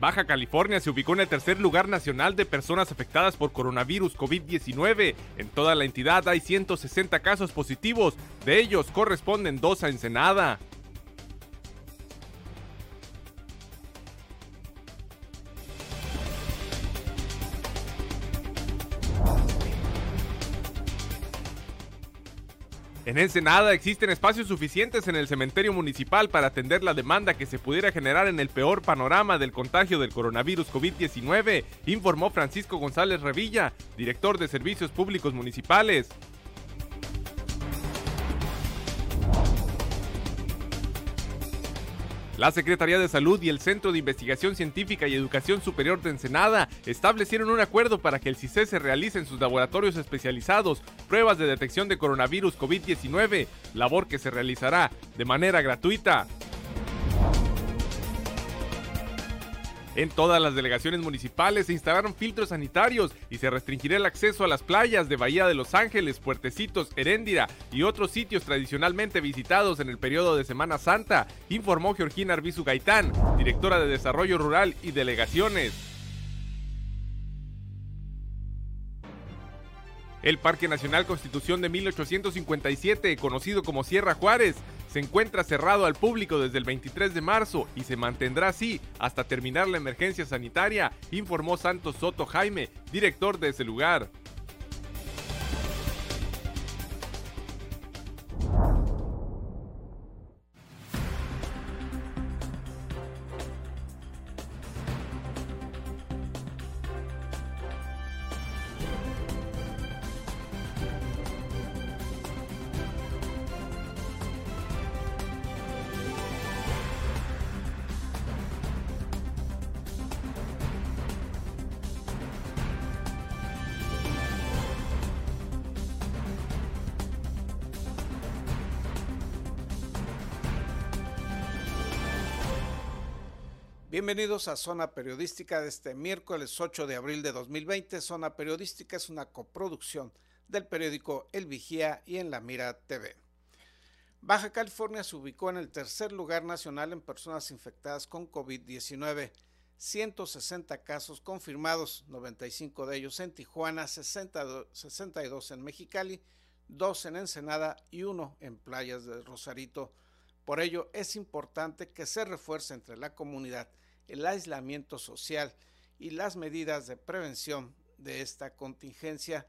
Baja California se ubicó en el tercer lugar nacional de personas afectadas por coronavirus COVID-19. En toda la entidad hay 160 casos positivos, de ellos corresponden dos a Ensenada. En Ensenada existen espacios suficientes en el cementerio municipal para atender la demanda que se pudiera generar en el peor panorama del contagio del coronavirus COVID-19, informó Francisco González Revilla, director de Servicios Públicos Municipales. La Secretaría de Salud y el Centro de Investigación Científica y Educación Superior de Ensenada establecieron un acuerdo para que el CICE se realice en sus laboratorios especializados pruebas de detección de coronavirus COVID-19, labor que se realizará de manera gratuita. En todas las delegaciones municipales se instalaron filtros sanitarios y se restringirá el acceso a las playas de Bahía de Los Ángeles, Puertecitos, Heréndira y otros sitios tradicionalmente visitados en el periodo de Semana Santa, informó Georgina Arbizu Gaitán, directora de Desarrollo Rural y Delegaciones. El Parque Nacional Constitución de 1857, conocido como Sierra Juárez, se encuentra cerrado al público desde el 23 de marzo y se mantendrá así hasta terminar la emergencia sanitaria, informó Santos Soto Jaime, director de ese lugar. Bienvenidos a Zona Periodística de este miércoles 8 de abril de 2020. Zona Periodística es una coproducción del periódico El Vigía y en La Mira TV. Baja California se ubicó en el tercer lugar nacional en personas infectadas con COVID-19. 160 casos confirmados, 95 de ellos en Tijuana, 62 en Mexicali, 2 en Ensenada y 1 en Playas de Rosarito. Por ello es importante que se refuerce entre la comunidad el aislamiento social y las medidas de prevención de esta contingencia.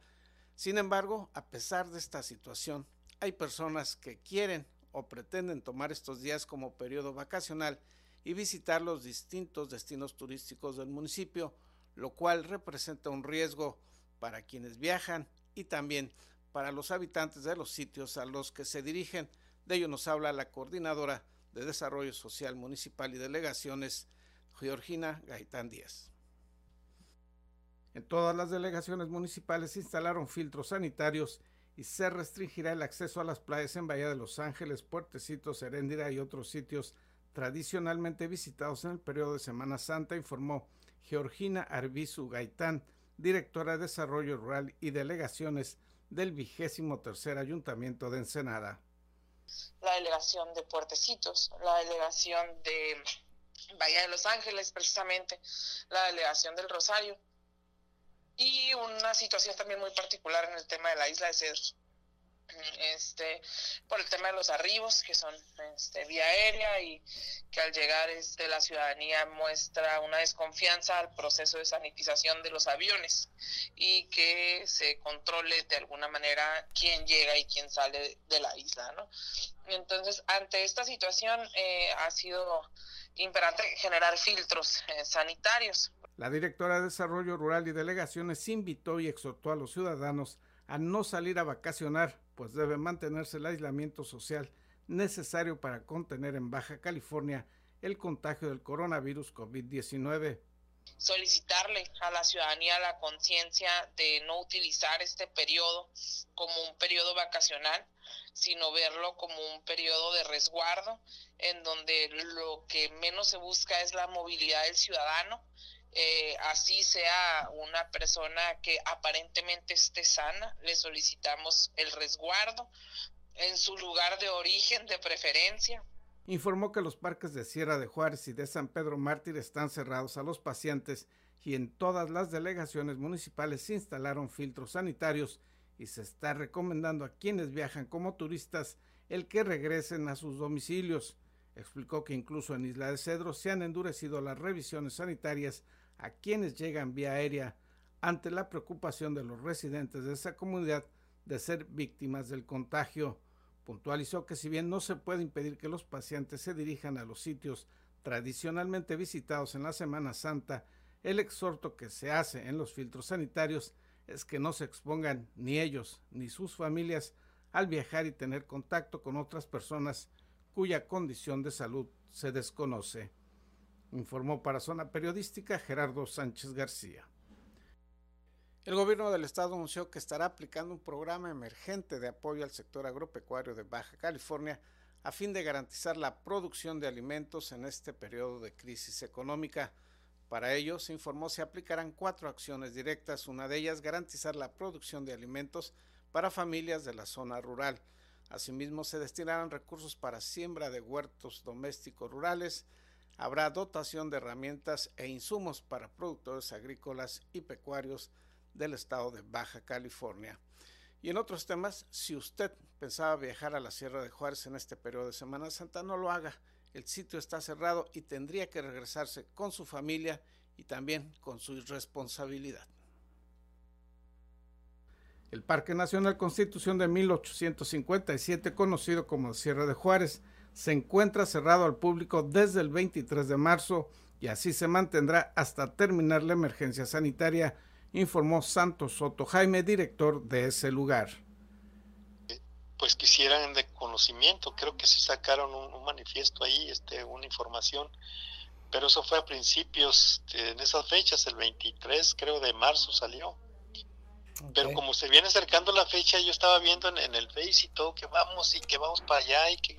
Sin embargo, a pesar de esta situación, hay personas que quieren o pretenden tomar estos días como periodo vacacional y visitar los distintos destinos turísticos del municipio, lo cual representa un riesgo para quienes viajan y también para los habitantes de los sitios a los que se dirigen. De ello nos habla la coordinadora de Desarrollo Social Municipal y Delegaciones, Georgina Gaitán Díaz. En todas las delegaciones municipales se instalaron filtros sanitarios y se restringirá el acceso a las playas en Bahía de Los Ángeles, Puertecitos, Heréndira y otros sitios tradicionalmente visitados en el periodo de Semana Santa, informó Georgina Arbizu Gaitán, directora de Desarrollo Rural y Delegaciones del vigésimo tercer Ayuntamiento de Ensenada. La delegación de Puertecitos, la delegación de Bahía de Los Ángeles, precisamente, la delegación del Rosario, y una situación también muy particular en el tema de la isla de Cedros. Este, por el tema de los arribos, que son este, vía aérea y que al llegar este, la ciudadanía muestra una desconfianza al proceso de sanitización de los aviones y que se controle de alguna manera quién llega y quién sale de la isla. ¿no? Entonces, ante esta situación eh, ha sido imperante generar filtros eh, sanitarios. La directora de Desarrollo Rural y Delegaciones invitó y exhortó a los ciudadanos a no salir a vacacionar, pues debe mantenerse el aislamiento social necesario para contener en Baja California el contagio del coronavirus COVID-19 solicitarle a la ciudadanía la conciencia de no utilizar este periodo como un periodo vacacional, sino verlo como un periodo de resguardo, en donde lo que menos se busca es la movilidad del ciudadano, eh, así sea una persona que aparentemente esté sana, le solicitamos el resguardo en su lugar de origen, de preferencia, informó que los parques de Sierra de Juárez y de San Pedro Mártir están cerrados a los pacientes y en todas las delegaciones municipales se instalaron filtros sanitarios y se está recomendando a quienes viajan como turistas el que regresen a sus domicilios. Explicó que incluso en Isla de Cedro se han endurecido las revisiones sanitarias a quienes llegan vía aérea ante la preocupación de los residentes de esa comunidad de ser víctimas del contagio. Puntualizó que si bien no se puede impedir que los pacientes se dirijan a los sitios tradicionalmente visitados en la Semana Santa, el exhorto que se hace en los filtros sanitarios es que no se expongan ni ellos ni sus familias al viajar y tener contacto con otras personas cuya condición de salud se desconoce. Informó para Zona Periodística Gerardo Sánchez García. El gobierno del estado anunció que estará aplicando un programa emergente de apoyo al sector agropecuario de Baja California a fin de garantizar la producción de alimentos en este periodo de crisis económica. Para ello, se informó se aplicarán cuatro acciones directas, una de ellas garantizar la producción de alimentos para familias de la zona rural. Asimismo, se destinarán recursos para siembra de huertos domésticos rurales, habrá dotación de herramientas e insumos para productores agrícolas y pecuarios del estado de Baja California. Y en otros temas, si usted pensaba viajar a la Sierra de Juárez en este periodo de Semana Santa, no lo haga. El sitio está cerrado y tendría que regresarse con su familia y también con su irresponsabilidad. El Parque Nacional Constitución de 1857, conocido como Sierra de Juárez, se encuentra cerrado al público desde el 23 de marzo y así se mantendrá hasta terminar la emergencia sanitaria informó Santos Soto Jaime, director de ese lugar. Pues quisieran de conocimiento, creo que sí sacaron un, manifiesto ahí, este, una información, pero eso fue a principios, en esas fechas, el 23 creo de marzo salió. Pero como se viene acercando la fecha, yo estaba viendo en, en, el Face y todo que vamos y que vamos para allá y que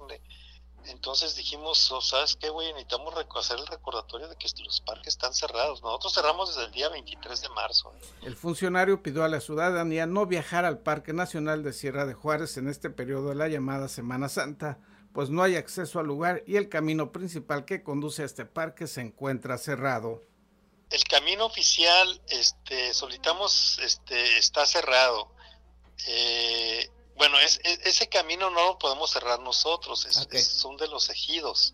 entonces dijimos, oh, ¿sabes qué, güey? Necesitamos hacer el recordatorio de que los parques están cerrados. Nosotros cerramos desde el día 23 de marzo. ¿eh? El funcionario pidió a la ciudadanía no viajar al Parque Nacional de Sierra de Juárez en este periodo de la llamada Semana Santa, pues no hay acceso al lugar y el camino principal que conduce a este parque se encuentra cerrado. El camino oficial, este, solicitamos, este, está cerrado. Eh, bueno, es, ese camino no lo podemos cerrar nosotros, es, son de los ejidos.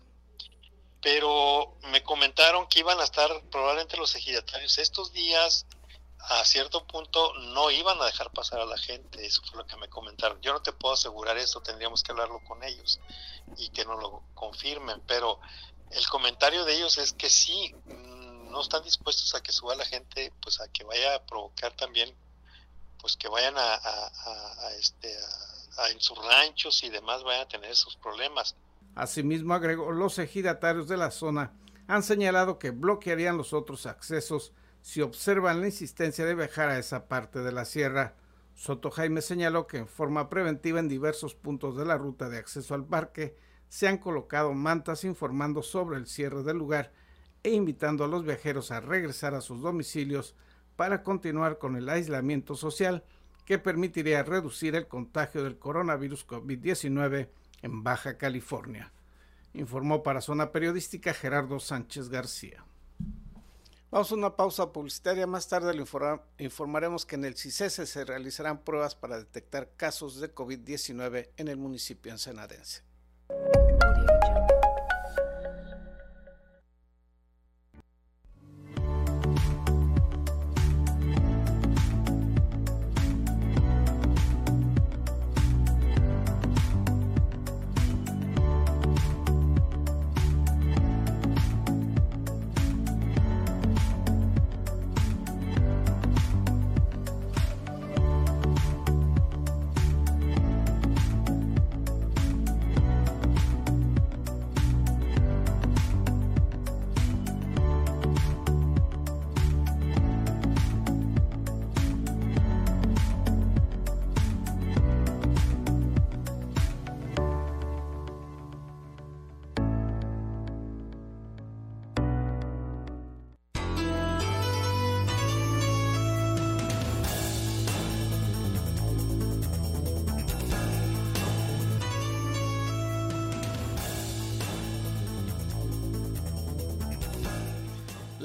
Pero me comentaron que iban a estar probablemente los ejidatarios estos días, a cierto punto no iban a dejar pasar a la gente, eso fue lo que me comentaron. Yo no te puedo asegurar eso, tendríamos que hablarlo con ellos y que nos lo confirmen, pero el comentario de ellos es que sí, mm, no están dispuestos a que suba la gente, pues a que vaya a provocar también pues que vayan a, a, este, en sus ranchos y demás vayan a tener esos problemas. Asimismo, agregó, los ejidatarios de la zona han señalado que bloquearían los otros accesos si observan la insistencia de viajar a esa parte de la sierra. Soto Jaime señaló que en forma preventiva en diversos puntos de la ruta de acceso al parque se han colocado mantas informando sobre el cierre del lugar e invitando a los viajeros a regresar a sus domicilios para continuar con el aislamiento social que permitiría reducir el contagio del coronavirus COVID-19 en Baja California. Informó para Zona Periodística Gerardo Sánchez García. Vamos a una pausa publicitaria. Más tarde le informaremos que en el CICESE se realizarán pruebas para detectar casos de COVID-19 en el municipio ensenadense.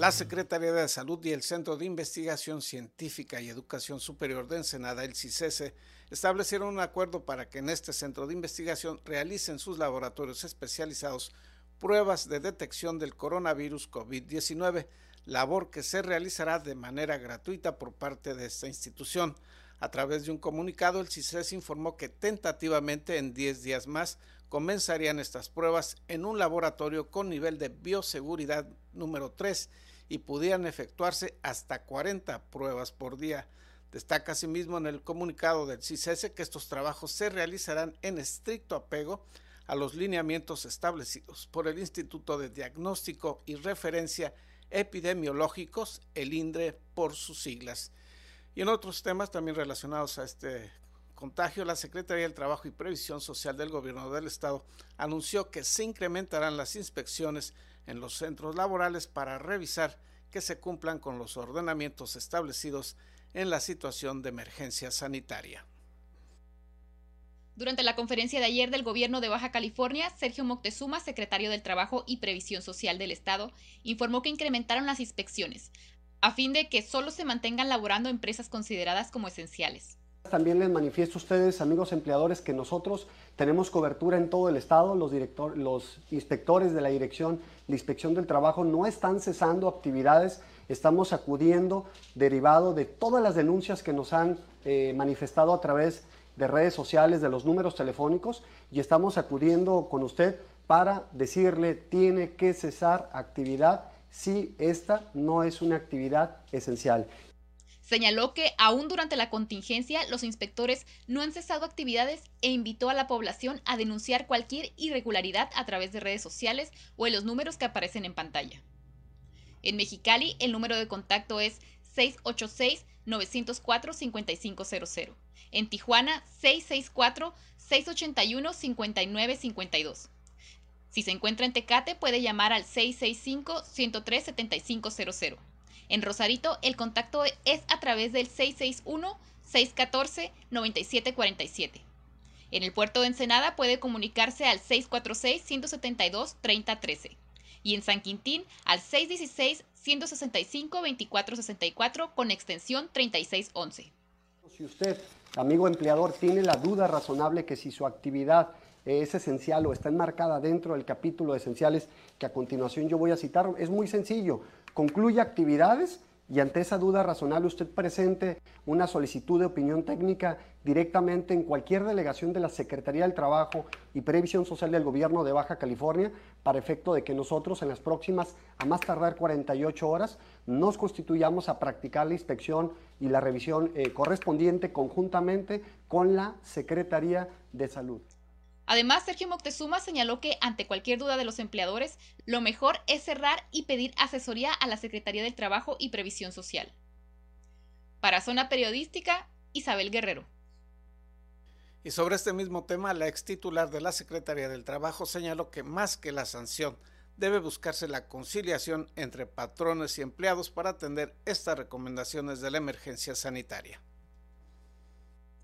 La Secretaría de Salud y el Centro de Investigación Científica y Educación Superior de Ensenada, el CICESE, establecieron un acuerdo para que en este centro de investigación realicen sus laboratorios especializados pruebas de detección del coronavirus COVID-19, labor que se realizará de manera gratuita por parte de esta institución. A través de un comunicado, el CICESE informó que tentativamente en 10 días más comenzarían estas pruebas en un laboratorio con nivel de bioseguridad número 3 y pudieran efectuarse hasta 40 pruebas por día. Destaca asimismo en el comunicado del CICESE que estos trabajos se realizarán en estricto apego a los lineamientos establecidos por el Instituto de Diagnóstico y Referencia Epidemiológicos, el INDRE por sus siglas. Y en otros temas también relacionados a este contagio, la Secretaría del Trabajo y Previsión Social del Gobierno del Estado anunció que se incrementarán las inspecciones en los centros laborales para revisar que se cumplan con los ordenamientos establecidos en la situación de emergencia sanitaria. Durante la conferencia de ayer del gobierno de Baja California, Sergio Moctezuma, secretario del Trabajo y Previsión Social del Estado, informó que incrementaron las inspecciones, a fin de que solo se mantengan laborando empresas consideradas como esenciales. También les manifiesto a ustedes, amigos empleadores, que nosotros tenemos cobertura en todo el estado. Los, los inspectores de la Dirección de Inspección del Trabajo no están cesando actividades. Estamos acudiendo derivado de todas las denuncias que nos han eh, manifestado a través de redes sociales, de los números telefónicos, y estamos acudiendo con usted para decirle tiene que cesar actividad si esta no es una actividad esencial. Señaló que aún durante la contingencia los inspectores no han cesado actividades e invitó a la población a denunciar cualquier irregularidad a través de redes sociales o en los números que aparecen en pantalla. En Mexicali el número de contacto es 686-904-5500. En Tijuana 664-681-5952. Si se encuentra en Tecate puede llamar al 665-103-7500. En Rosarito, el contacto es a través del 661-614-9747. En el puerto de Ensenada puede comunicarse al 646-172-3013 y en San Quintín al 616-165-2464 con extensión 3611. Si usted, amigo empleador, tiene la duda razonable que si su actividad es esencial o está enmarcada dentro del capítulo de esenciales que a continuación yo voy a citar, es muy sencillo concluye actividades y ante esa duda razonable usted presente una solicitud de opinión técnica directamente en cualquier delegación de la Secretaría del Trabajo y Previsión Social del Gobierno de Baja California para efecto de que nosotros en las próximas, a más tardar 48 horas, nos constituyamos a practicar la inspección y la revisión eh, correspondiente conjuntamente con la Secretaría de Salud. Además, Sergio Moctezuma señaló que ante cualquier duda de los empleadores, lo mejor es cerrar y pedir asesoría a la Secretaría del Trabajo y Previsión Social. Para Zona Periodística, Isabel Guerrero. Y sobre este mismo tema, la ex titular de la Secretaría del Trabajo señaló que más que la sanción, debe buscarse la conciliación entre patrones y empleados para atender estas recomendaciones de la emergencia sanitaria.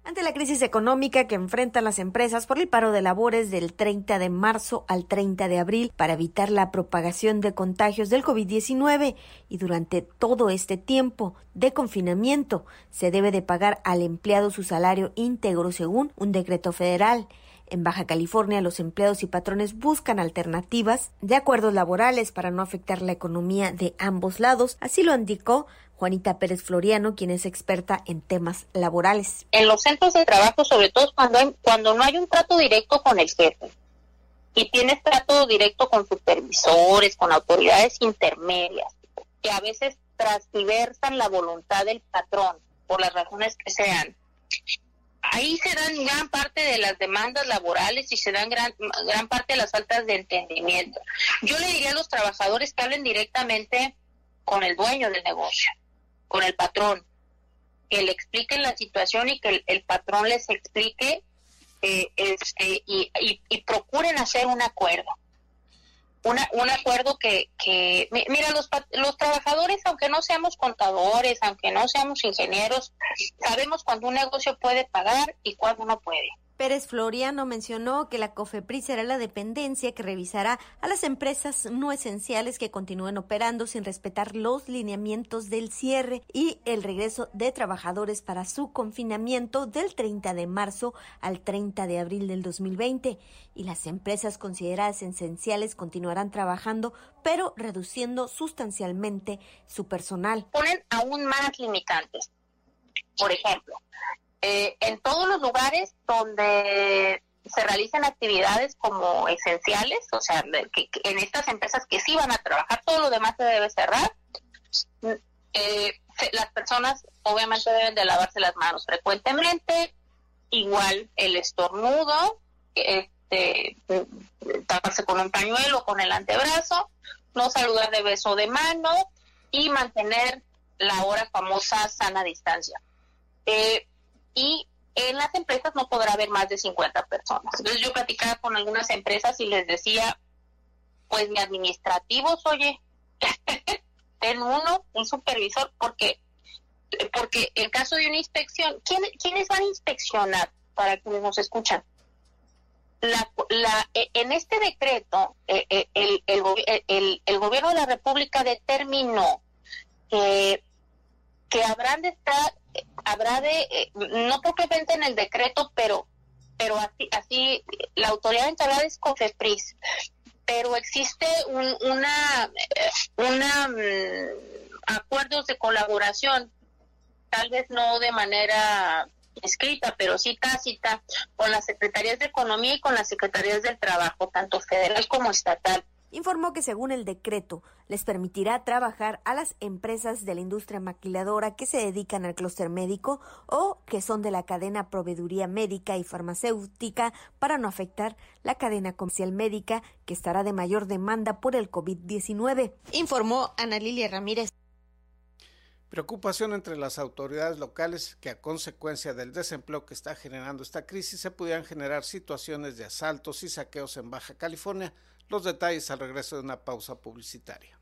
Ante la crisis económica que enfrentan las empresas por el paro de labores del 30 de marzo al 30 de abril para evitar la propagación de contagios del COVID-19 y durante todo este tiempo de confinamiento se debe de pagar al empleado su salario íntegro según un decreto federal. En Baja California, los empleados y patrones buscan alternativas de acuerdos laborales para no afectar la economía de ambos lados. Así lo indicó Juanita Pérez Floriano, quien es experta en temas laborales. En los centros de trabajo, sobre todo cuando, no hay un trato directo con el jefe y tienes trato directo con supervisores, con autoridades intermedias, que a veces transversan la voluntad del patrón por las razones que sean. Ahí se dan gran parte de las demandas laborales y se dan gran, gran parte de las faltas de entendimiento. Yo le diría a los trabajadores que hablen directamente con el dueño del negocio con el patrón, que le expliquen la situación y que el, patrón les explique eh, este, y, y, procuren hacer un acuerdo. Una, un acuerdo que, que mira, los, los trabajadores, aunque no seamos contadores, aunque no seamos ingenieros, sabemos cuando un negocio puede pagar y cuando no puede. Pérez Floriano mencionó que la COFEPRIS será la dependencia que revisará a las empresas no esenciales que continúen operando sin respetar los lineamientos del cierre y el regreso de trabajadores para su confinamiento del 30 de marzo al 30 de abril del 2020. Y las empresas consideradas esenciales continuarán trabajando, pero reduciendo sustancialmente su personal. Ponen aún más limitantes. Por ejemplo, eh, en todos los lugares donde se realizan actividades como esenciales, o sea, que, en estas empresas que sí van a trabajar, todo lo demás se debe cerrar. Eh, las personas obviamente deben de lavarse las manos frecuentemente, igual el estornudo, este, taparse con un pañuelo, con el antebrazo, no saludar de beso de mano y mantener la hora famosa sana distancia. Eh, y en las empresas no podrá haber más de 50 personas. Entonces yo platicaba con algunas empresas y les decía, pues mi administrativos, oye, ten uno, un supervisor, porque porque el caso de una inspección, ¿quién, ¿quiénes van a inspeccionar para quienes nos escuchan? La, la, e, en este decreto, e, e, el, el, el, el, gobierno de la República determinó que, que habrán de estar habrá de, eh, no propiamente en el decreto, pero pero así, así la autoridad encargada es COFEPRIS, pero existe un, una, eh, una mm, acuerdos de colaboración, tal vez no de manera escrita, pero sí tácita, con las secretarías de Economía y con las secretarías del Trabajo, tanto federal como estatal informó que según el decreto les permitirá trabajar a las empresas de la industria maquiladora que se dedican al clúster médico o que son de la cadena proveeduría médica y farmacéutica para no afectar la cadena comercial médica que estará de mayor demanda por el COVID-19, informó Ana Lilia Ramírez. Preocupación entre las autoridades locales que a consecuencia del desempleo que está generando esta crisis se pudieran generar situaciones de asaltos y saqueos en Baja California los detalles al regreso de una pausa publicitaria.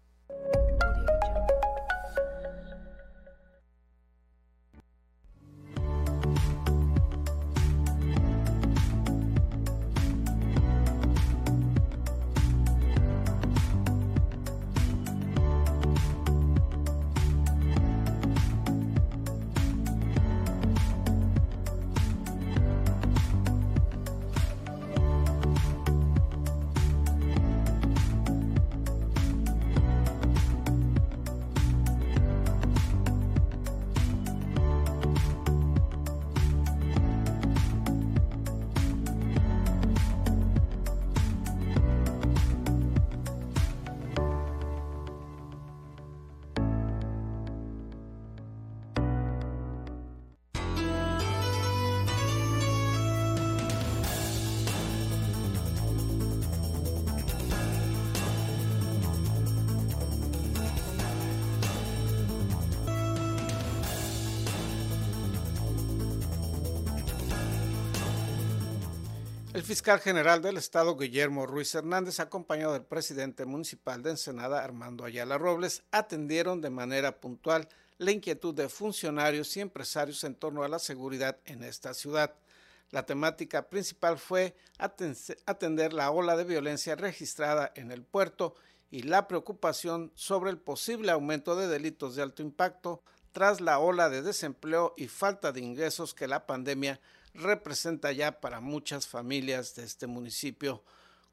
El fiscal general del Estado, Guillermo Ruiz Hernández, acompañado del presidente municipal de Ensenada, Armando Ayala Robles, atendieron de manera puntual la inquietud de funcionarios y empresarios en torno a la seguridad en esta ciudad. La temática principal fue atender la ola de violencia registrada en el puerto y la preocupación sobre el posible aumento de delitos de alto impacto tras la ola de desempleo y falta de ingresos que la pandemia representa ya para muchas familias de este municipio.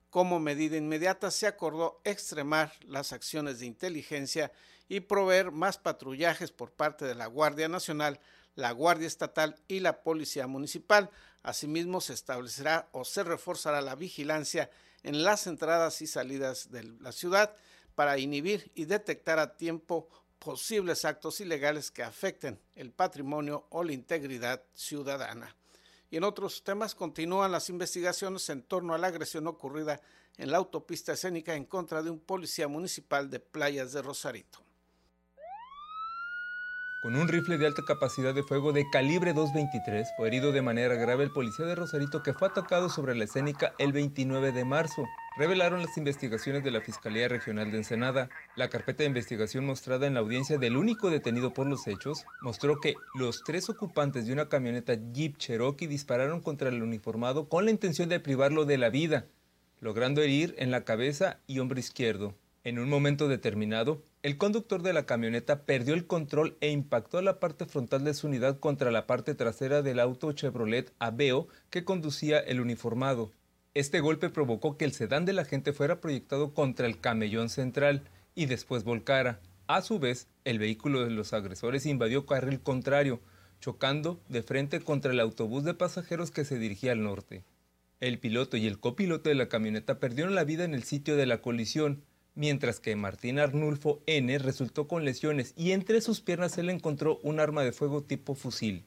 Como medida inmediata se acordó extremar las acciones de inteligencia y proveer más patrullajes por parte de la Guardia Nacional, la Guardia Estatal y la Policía Municipal. Asimismo, se establecerá o se reforzará la vigilancia en las entradas y salidas de la ciudad para inhibir y detectar a tiempo posibles actos ilegales que afecten el patrimonio o la integridad ciudadana. Y en otros temas continúan las investigaciones en torno a la agresión ocurrida en la autopista escénica en contra de un policía municipal de Playas de Rosarito. Con un rifle de alta capacidad de fuego de calibre 223 fue herido de manera grave el policía de Rosarito que fue atacado sobre la escénica el 29 de marzo. Revelaron las investigaciones de la Fiscalía Regional de Ensenada. La carpeta de investigación mostrada en la audiencia del único detenido por los hechos mostró que los tres ocupantes de una camioneta Jeep Cherokee dispararon contra el uniformado con la intención de privarlo de la vida, logrando herir en la cabeza y hombro izquierdo. En un momento determinado, el conductor de la camioneta perdió el control e impactó la parte frontal de su unidad contra la parte trasera del auto Chevrolet Aveo que conducía el uniformado. Este golpe provocó que el sedán de la gente fuera proyectado contra el camellón central y después volcara. A su vez, el vehículo de los agresores invadió carril contrario, chocando de frente contra el autobús de pasajeros que se dirigía al norte. El piloto y el copiloto de la camioneta perdieron la vida en el sitio de la colisión, mientras que Martín Arnulfo N resultó con lesiones y entre sus piernas se le encontró un arma de fuego tipo fusil.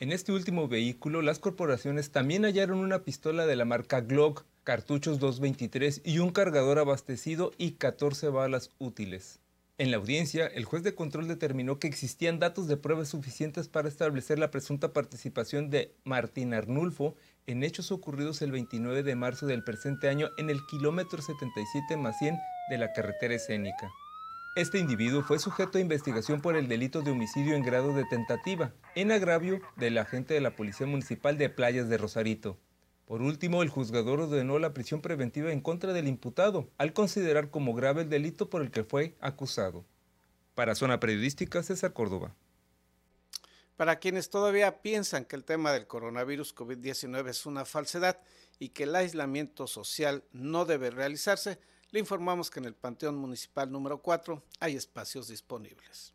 En este último vehículo, las corporaciones también hallaron una pistola de la marca Glock, cartuchos 223 y un cargador abastecido y 14 balas útiles. En la audiencia, el juez de control determinó que existían datos de pruebas suficientes para establecer la presunta participación de Martín Arnulfo en hechos ocurridos el 29 de marzo del presente año en el kilómetro 77 más 100 de la carretera escénica. Este individuo fue sujeto a investigación por el delito de homicidio en grado de tentativa, en agravio del agente de la Policía Municipal de Playas de Rosarito. Por último, el juzgador ordenó la prisión preventiva en contra del imputado, al considerar como grave el delito por el que fue acusado. Para Zona Periodística, César Córdoba. Para quienes todavía piensan que el tema del coronavirus COVID-19 es una falsedad y que el aislamiento social no debe realizarse, le informamos que en el Panteón Municipal número 4 hay espacios disponibles.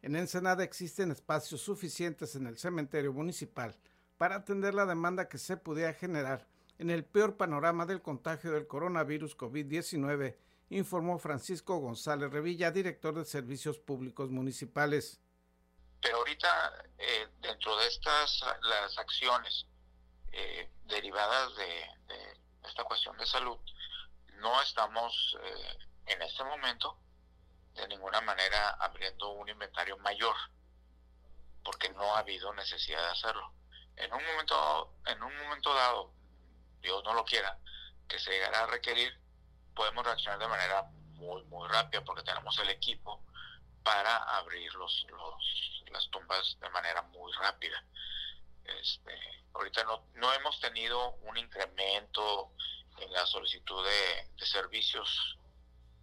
En Ensenada existen espacios suficientes en el cementerio municipal para atender la demanda que se pudiera generar en el peor panorama del contagio del coronavirus COVID-19 informó Francisco González Revilla, director de Servicios Públicos Municipales. Pero ahorita, eh, dentro de estas las acciones eh, derivadas de, esta cuestión de salud, no estamos eh, en este momento de ninguna manera abriendo un inventario mayor, porque no ha habido necesidad de hacerlo. En un momento, en un momento dado, Dios no lo quiera, que se llegara a requerir, podemos reaccionar de manera muy, muy rápida porque tenemos el equipo para abrir los, las tumbas de manera muy rápida. Este, ahorita no, no hemos tenido un incremento en la solicitud de, servicios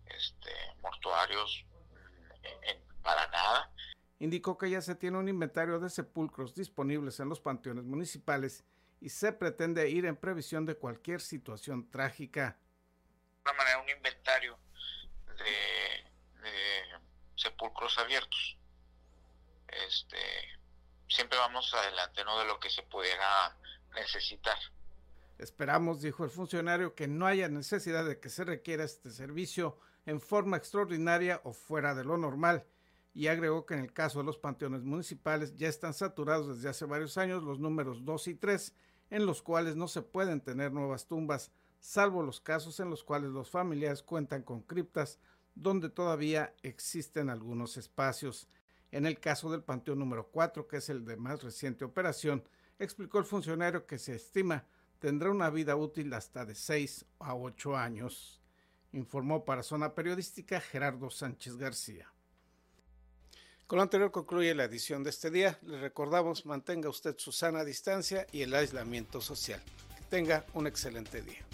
este, mortuarios mm, para nada. Indicó que ya se tiene un inventario de sepulcros disponibles en los panteones municipales y se pretende ir en previsión de cualquier situación trágica una manera un inventario de, sepulcros abiertos. Este, siempre vamos adelante ¿no? de lo que se pudiera necesitar. Esperamos, dijo el funcionario, que no haya necesidad de que se requiera este servicio en forma extraordinaria o fuera de lo normal, y agregó que en el caso de los panteones municipales ya están saturados desde hace varios años los números 2 y 3, en los cuales no se pueden tener nuevas tumbas salvo los casos en los cuales los familiares cuentan con criptas donde todavía existen algunos espacios. En el caso del Panteón número 4, que es el de más reciente operación, explicó el funcionario que se estima tendrá una vida útil hasta de 6 a 8 años. Informó para Zona Periodística Gerardo Sánchez García. Con lo anterior concluye la edición de este día. Le recordamos mantenga usted su sana distancia y el aislamiento social. Que tenga un excelente día.